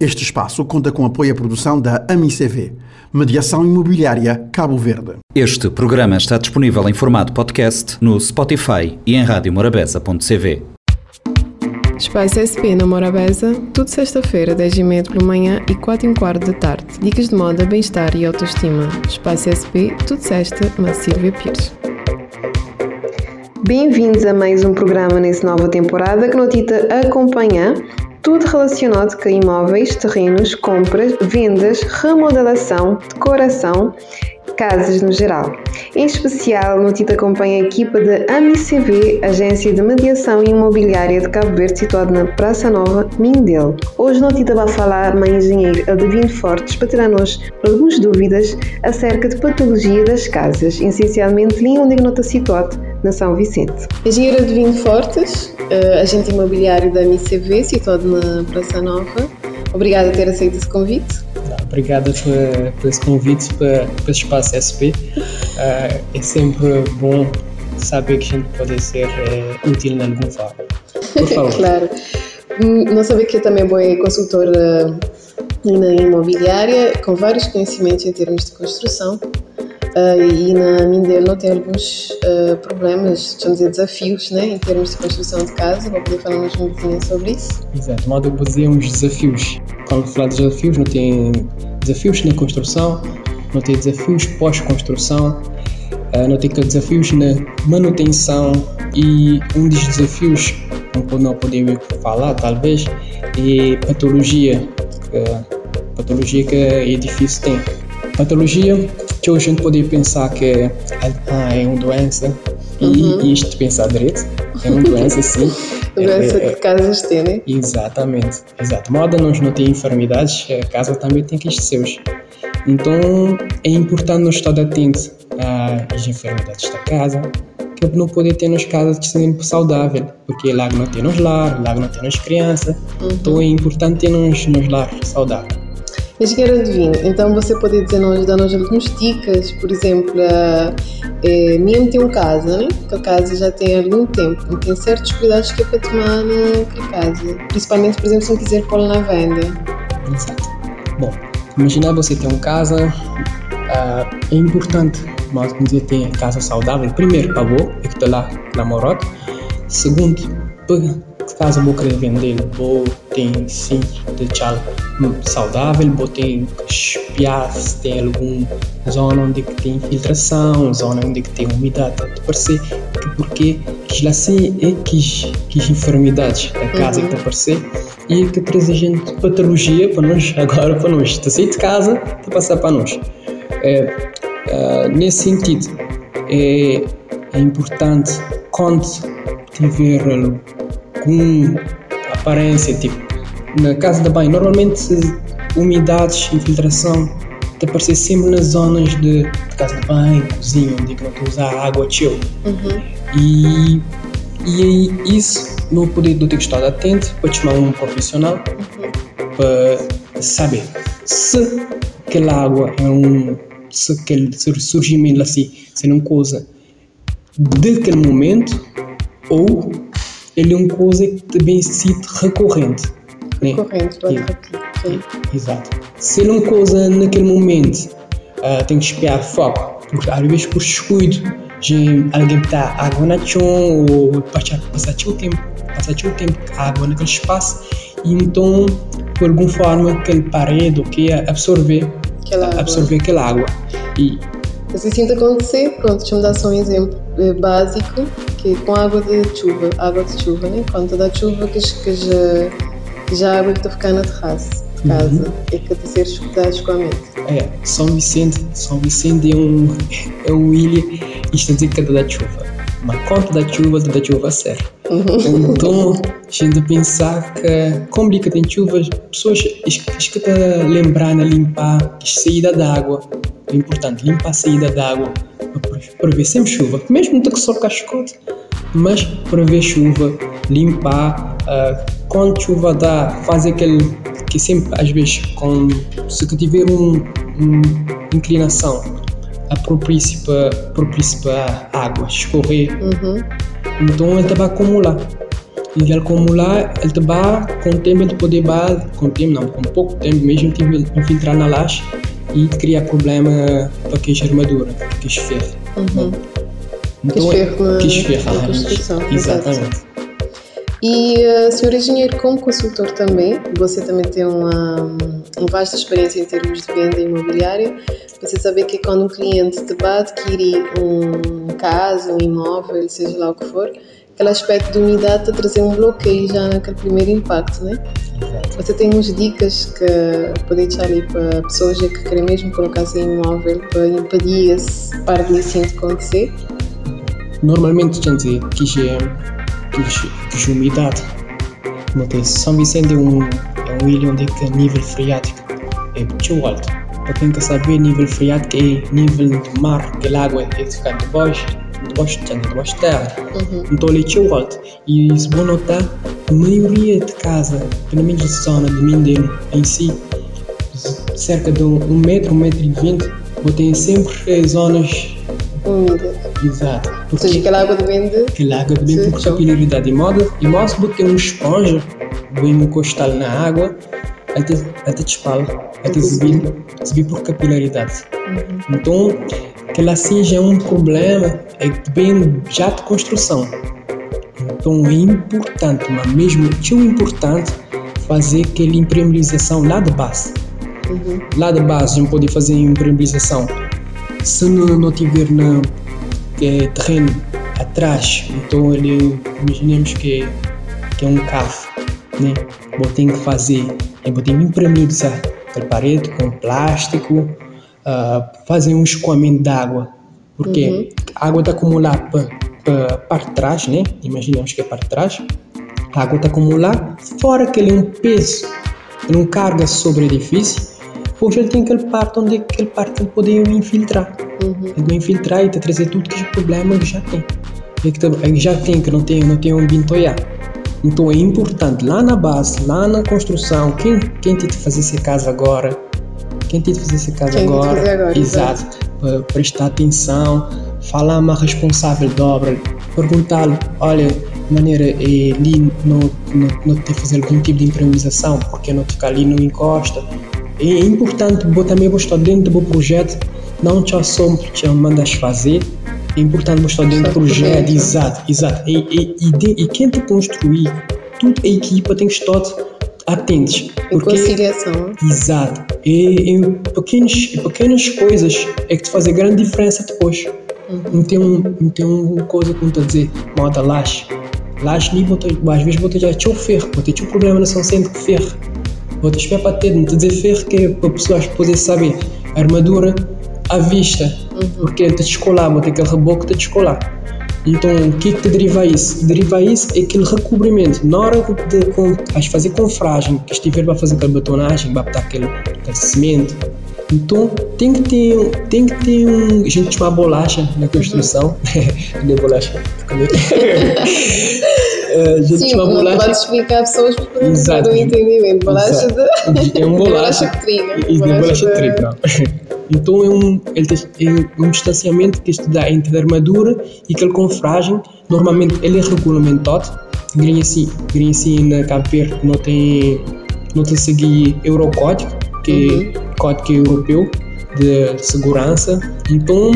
Este espaço conta com apoio à produção da AMICV, Mediação Imobiliária Cabo Verde. Este programa está disponível em formato podcast no Spotify e em radiomorabeza.cv. Espaço SP na Morabeza, tudo sexta-feira, 10h30 pela manhã e 4 h quarto da tarde. Dicas de moda, bem-estar e autoestima. Espaço SP, tudo sexta, na Silvia Pires. Bem-vindos a mais um programa nessa nova temporada que Notita acompanha tudo relacionado com imóveis, terrenos, compras, vendas, remodelação, decoração, casas no geral. Em especial, no acompanha a equipa da AMICV, Agência de Mediação Imobiliária de Cabo Verde, situada na Praça Nova, Mindelo. Hoje, no TIT vai falar a engenheira Adivino Fortes para tirar-nos algumas dúvidas acerca de patologia das casas, essencialmente ali onde está situado, na São Vicente. Engenheira Adivino Fortes, uh, agente imobiliário da MICV, situado na Praça Nova. Obrigada por ter aceito esse convite. Obrigada por, por esse convite para, para o Espaço SP. Uh, é sempre bom saber que a gente pode ser uh, útil de alguma forma. Por favor. claro. Hum, não sabia que eu também vou consultora na imobiliária, com vários conhecimentos em termos de construção. Uh, e na Mindelo tem alguns uh, problemas, vamos dizer, desafios, né, em termos de construção de casa. Vou poder falar mais um pouquinho sobre isso? Exato, modo eu dizer uns desafios. Quando falar de desafios, não tem desafios na construção, não tem desafios pós-construção, uh, não tem desafios na manutenção e um dos desafios, não podemos falar talvez, é patologia, patologia que edifício tem. Patologia que hoje a gente pode pensar que é, ah, é uma doença uhum. e isto pensar direito, é uma doença sim. doença é, é, que casas têm, né? Exatamente, exato. Moda nós não tem enfermidades, a casa também tem que os seus. Então é importante nós estar atentos às enfermidades da casa, que não poder ter nas casas de sempre saudável, porque lá não tem nos lar, lá não tem nas crianças, uhum. então é importante ter nos, nos lar saudável. Engenheiro Divino, então você pode dizer-nos, dar-nos algumas dicas, por exemplo, é, mesmo tem um casa, né? que a casa já tem algum tempo, tem certos cuidados que é para tomar naquela casa, principalmente, por exemplo, se não quiser pô-la na venda. Exato. Bom, imagina você ter uma casa, uh, é importante, mas dizer, ter casa saudável, primeiro, para você, que está lá na Morota, segundo, para caso vou querer vender, vou ter sim deixar saudável, vou ter espiar se tem alguma zona onde tem infiltração, zona onde tem umidade, tanto parecer que porque que assim é que que enfermidades da casa uhum. que está aparecer e que traz gente patologia para nós agora para nós, está sair de casa, está passar para nós. É, é, nesse sentido, é, é importante quando tiver com aparência, tipo, na casa de banho, normalmente umidades, infiltração, te aparecer sempre nas zonas de, de, casa de banho, cozinha, onde não tu usar água chill. Uhum. E, e isso não poder do ter que estar atento para chamar um profissional uhum. para saber se aquela água é um se aquele surgimento assim se não coisa daquele momento ou ele é uma coisa que também se recorrente. Né? Recorrente, né? Sim. Exato. Se ele é uma coisa naquele momento uh, tem que espiar foco, porque às vezes por descuido de alguém está água na chão ou passar, passar o tempo, passar o tempo água naquele espaço e então por alguma forma aquele parede ou que absorver aquela absorver água. aquela água e se sinto acontecer, pronto, deixa-me dar só um exemplo eh, básico, que é com água de chuva, água de chuva, né? Quando dá chuva que, que, já, que já a água que está a ficar na terraça de casa, uhum. é que tem ser escutados com a mente. É, São Vicente, São Vicente é um, é um ilha, isto é dizer que dá chuva. Mas quanto da chuva, da chuva certo. Então, a gente pensar que, como que tem chuva, pessoas escutam lembrar de limpar a saída da água, é importante limpar a saída da água para ver sempre chuva, mesmo que só cascote, mas para ver chuva, limpar, uh, quando chuva dá, faz aquele que sempre às vezes com, se tiver uma um inclinação a propício para para a água escorrer, uhum. Então ele vai acumular. e ele acumular, ele te vai, com o tempo ele pode vai, com tempo não, com pouco tempo mesmo, ele infiltrar na laje e criar problema para que a armadura, que esferra. Uhum. Então, que esferra que na construção. Exatamente. E, uh, Sr. Engenheiro, como consultor também, você também tem uma, uma vasta experiência em termos de venda imobiliária. Você sabe que quando um cliente te vai adquirir um casa, um imóvel, seja lá o que for, aquele aspecto de umidade está trazer um bloqueio já naquele primeiro impacto, né? Você tem umas dicas que pode deixar ali para pessoas que querem mesmo colocar seu imóvel para impedir esse par de de acontecer? Normalmente, gente, que que umidade. Mas São Vicente é um, é um ilha onde é nível freático é muito alto. Para quem quer saber, nível freático é nível do mar, que a água é ficar debaixo, debaixo de terra, debaixo de terra. Uhum. Então ele é muito alto. E se vou notar, a maioria de casa, pelo menos a zona de Mindelo em si, cerca de um metro, um metro e vinte, tem sempre zonas úmida. Exato. Ou seja, aquela água depende. Aquela água depende por capilaridade. De modo, e mais do que um esponja, bem encostar na água, até, até te espalha, até subir, subir por capilaridade. Uhum. Então, aquela assim já é um problema, é vem já de construção. Então é importante, mas mesmo tão importante, fazer aquela impermeabilização lá de base. Uhum. Lá de base, a gente pode fazer impermeabilização se não, não tiver na, é, terreno atrás, então ele, imaginemos que, que é um carro, né? Vou ter que fazer, eu vou ter que impermeabilizar a parede com plástico, uh, fazer um escoamento de água, porque uhum. a água está acumular para de trás, né? Imaginemos que é de trás, a água está acumular, fora que ele é um peso, ele não carga sobre o edifício, Hoje ele tem aquele parte onde aquele parte ele pode infiltrar. Uhum. Ele vai infiltrar e te trazer tudo que é problema que já tem. E que já tem, que não tem, não tem um bintoiá. Então é importante lá na base, lá na construção, quem, quem tem de fazer essa casa agora, quem tem de fazer essa casa quem agora, agora, exato, para prestar atenção, falar com a responsável de obra, perguntar-lhe, olha, de maneira é, ali não, não, não te fazer algum tipo de improvisação, porque não ficar ali, não encosta, é importante também estar dentro do projeto, não só só te mandas fazer, é importante estar dentro do projeto, exato, exato. E, e, e, e quem te construir, toda a equipa tem que estar atentos. Porque, conciliação. Exato. E, e pequenas, pequenas coisas é que te fazem grande diferença depois. Uhum. Não tem, um, não tem uma coisa como te dizer, moda laje. Laje, às vezes, vou ter já o ferro, vou ter um problema na São Centro de ferro bater, não te dizer ferro que é para pessoas poderem saber a armadura à vista, uhum. porque te descolar, bota aquele reboco te descolar. Então, o que é que te deriva isso? Deriva isso é aquele recobrimento. Na hora de, de, de fazer confragem, que estiver para fazer aquela batonagem, para botar aquele, aquele cimento, então tem que ter, tem que ter um. A gente chama bolacha na construção. Uhum. não é bolacha. Uh, Sim, uma bolacha. Não pode explicar pessoas para ter um entendimento. Bolacha de. É um bolacha. de trigo. E de bolacha de trigo, não. Então é um, ele é um distanciamento que dá entre a armadura e aquele confragem. Normalmente ele é regulamentado. Grinha assim, grinha assim na Cabo Verde não tem, não tem seguir Eurocódigo, que é uhum. código europeu de, de segurança. Então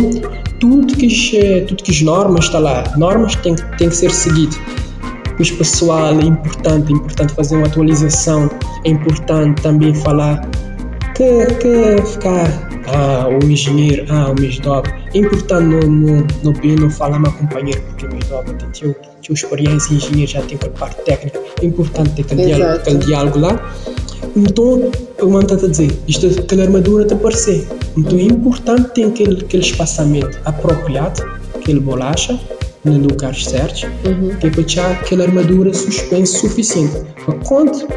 tudo que as, tudo que as normas está lá, normas tem, tem que ser seguido os pessoal, é importante, é importante fazer uma atualização, é importante também falar que, que ficar ah, o engenheiro, ah, o mesdob, é importante no, no, no não falar meu companheiro, porque o mesdob tem teu, teu experiência em engenheiro, já tem aquela parte técnica, é importante ter aquele, diálogo, aquele diálogo lá. Então, eu mando a dizer, isto, aquela armadura te aparecer. Então, é importante ter aquele, aquele espaçamento apropriado, aquele bolacha, no lugar certo, uhum. que é para aquela armadura suspensa suficiente. Mas quando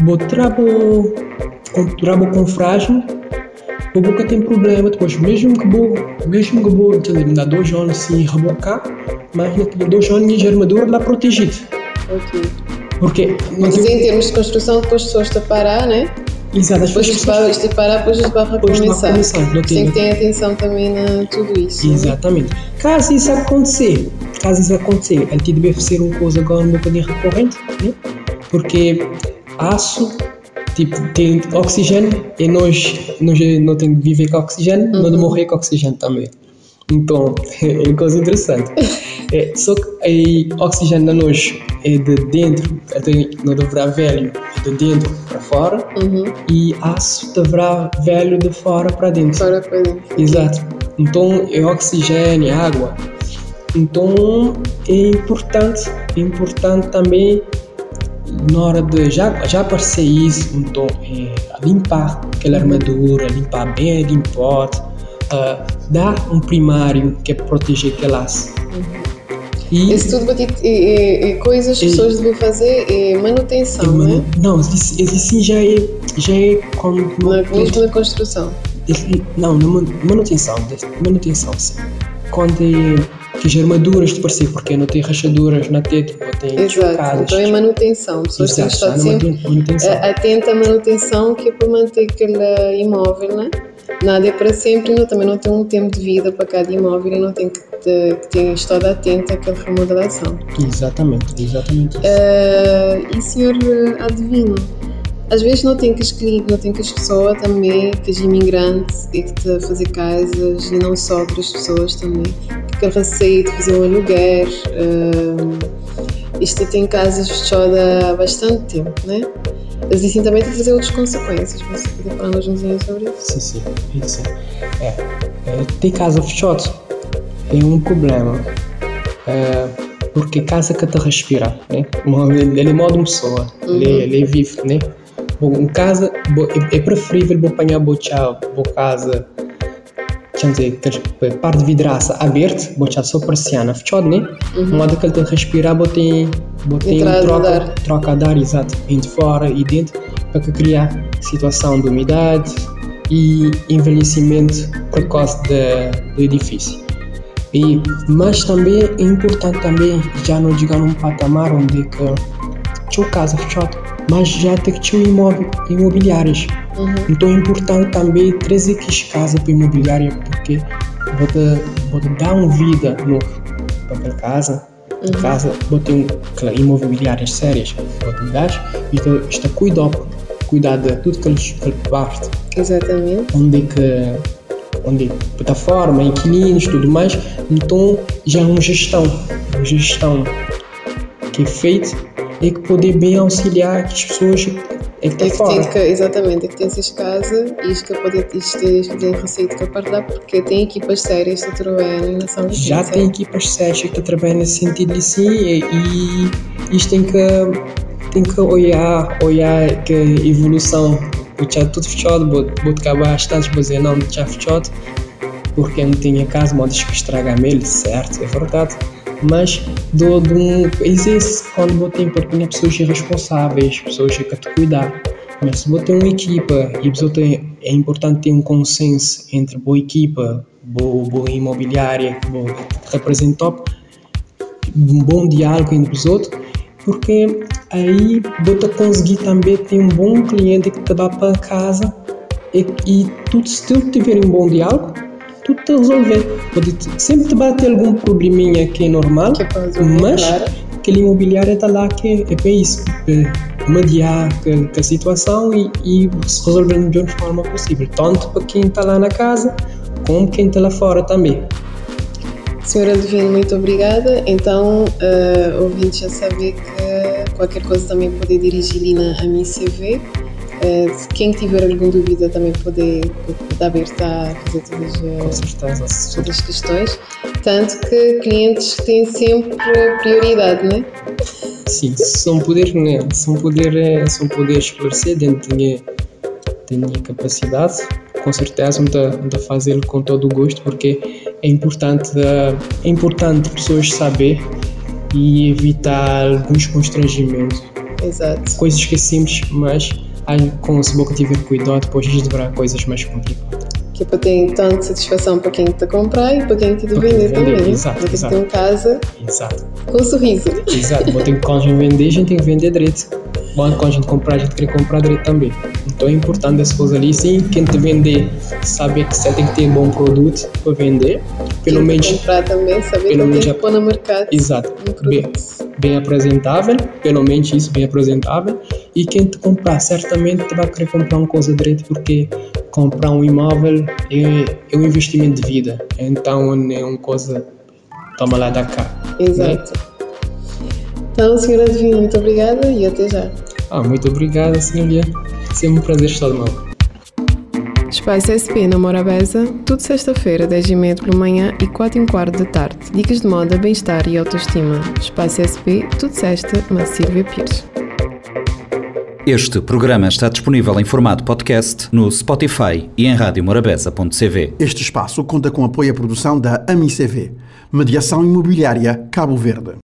botar o com frágil, o boca tem problema depois, mesmo que vou, mesmo que vou, dar dois anos assim rebocar, mas naquele dois anos a armadura lá protegida. Ok. Porque mas em termos de construção, depois as pessoas te parar, né? Exato, as pessoas- isto vai parar, depois Depois vai recomeçar. começar, não tem- Tem que ter atenção também na tudo isso. né? Exatamente. Caso isso acontecer, caso isso acontecer, a gente deve ser uma coisa agora um bocadinho recorrente, né? Porque aço, tipo, tem oxigênio e nós, nós não tem que viver com oxigênio, não de morrer com oxigênio também. Então, é uma coisa interessante. É, só que aí, oxigênio da nós é de dentro, até não deverá velho, é de dentro para fora, Uhum. e aço deverá velho de fora para dentro. Fora para dentro. Exato. Então é oxigênio, água. Então é importante, é importante também na hora de já já aparecer isso, então é limpar aquela armadura, limpar bem a limpote, uh, dar um primário que é proteger aquele aço. E Isso tudo é, é, é coisas que as E- pessoas devem fazer, é manutenção, não é? não, isso, isso sim já é já é quando Na, mesmo na construção. Não, na man- manutenção, manutenção, sim. Quando é, as armaduras de parecer, porque não tem rachaduras na teta, não tem Exato. Então é manutenção. As pessoas têm que Exato, estar na sempre manu- manutenção. atenta à manutenção que é para manter aquele imóvel, né? Nada é para sempre, não, também não tem um tempo de vida para cada imóvel e não tem que, te, que ter estado atento àquela remodelação. Exatamente, exatamente. isso. Eh, e senhor eh, adivinho, às vezes não tem que as clientes, não tem que as pessoas também, que as imigrantes e que a fazer casas e não só para as pessoas também, que aquele receio de fazer um aluguer. eh, isto tem casas fechadas há bastante tempo, né? Mas isso também tem fazer outras consequências. Você poder falar mais um sobre isso? Sim, sim, isso. É, é, ter casa fechada é um problema. É, porque casa que te respira, né? Ele é modo uma pessoa, ele, ele vive, né? Bom, casa, bo- é, é preferível vou apanhar boa tchau, boa casa, dizer, ter parte de vidraça aberta, vou tchau só persiana fechada, né? Uhum. Modo que ele tem que respirar, vou ter, vou ter Entrada de troca, ar. troca de ar, exato, entre fora e dentro, para que criar situação de umidade e envelhecimento precoce do edifício. E, mas também é importante também já não chegar num patamar onde que tinha casa fechada, mas já tem que ter imóvel, imobiliários. Uhum. Então é importante também trazer que as casas para imobiliária porque pode dar uma vida para aquela casa. A casa ter um, imobiliárias sérias, pode dar e está, está cuidar, cuidar de tudo que eles parte Exatamente. onde é que onde é plataforma, inquilinos, tudo mais, então já é uma gestão, uma gestão que é feita e que pode bem auxiliar as pessoas é que É está que tem que, exatamente, é que tem essas casas e isto que pode isto ter tem receito que partilhar porque tem equipas sérias que trabalham na São Vicente. Já tem equipas sérias que trabalham nesse sentido assim e, e isto tem que tem que olhar olhar que evolução. O já tudo fechado vou, vou acabar bastante vou dizer não já fechado porque não tinha casa modos que estraga ele certo é verdade mas do, do existe quando para ter pessoas responsáveis pessoas que te cuidar. Mas se você tem uma equipa e você tem, é importante ter um consenso entre boa equipa, boa, boa imobiliária, boa representante, um bom diálogo entre os outros, porque aí você conseguir também ter um bom cliente que te dá para casa e, e tudo, se tu tiver um bom diálogo, tudo te resolver. Pode sempre te vai ter algum probleminha que é normal, Que é mas claro. aquele imobiliário está lá que é para isso, para mediar com a situação e, e se resolver da melhor forma possível, tanto para quem está lá na casa, como quem está lá fora também. Senhora Divino, muito obrigada. Então, uh, ouvintes já saber que qualquer coisa também pode dirigir na a minha CV. Quem tiver alguma dúvida também pode estar aberto a fazer todas, uh, certeza. todas as questões. Tanto que clientes têm sempre prioridade, não é? Sim, se não puder, né, se não puder, eh, se não puder esclarecer dentro da minha, da minha capacidade, com certeza a fazê-lo com todo o gosto, porque é importante, eh, é importante pessoas saber e evitar alguns constrangimentos. Exato. Coisas que é simples, mas aí, com se boca tiver cuidado, depois desdobrar coisas mais complicadas. Que é para ter tanto satisfação para quem está a comprar e para quem está a Para quem vender também. né? exato, Para quem exato. tem um casa Exato, com um sorriso. exato. Ter que quando a gente vender, a gente tem que vender direito. quando a gente comprar, a gente quer comprar direito também. Então é importante essa coisa ali. Sim, quem te vender sabe que você tem que ter um bom produto para vender. Pelo Quem menos. comprar também, saber pelo que tem que pôr no mercado. Exato. um Bem, bem apresentável, pelo menos isso, bem apresentável. E quem te comprar, certamente te vai querer comprar uma coisa direito, porque comprar um imóvel é, é um investimento de vida. Então não é uma coisa. Toma lá da cá. Exato. Então, senhora Divina, muito obrigada e até já. Ah, muito obrigado, senhoria. Sempre um prazer estar de novo. Espaço SP na Morabeza, tudo sexta-feira, 10h30 pela manhã e 4 h quarto da tarde. Dicas de moda, bem-estar e autoestima. Espaço SP, tudo sexta, na Silvia Pires. Este programa está disponível em formato podcast no Spotify e em radiomorabeza.cv. Este espaço conta com apoio à produção da AMICV, Mediação Imobiliária Cabo Verde.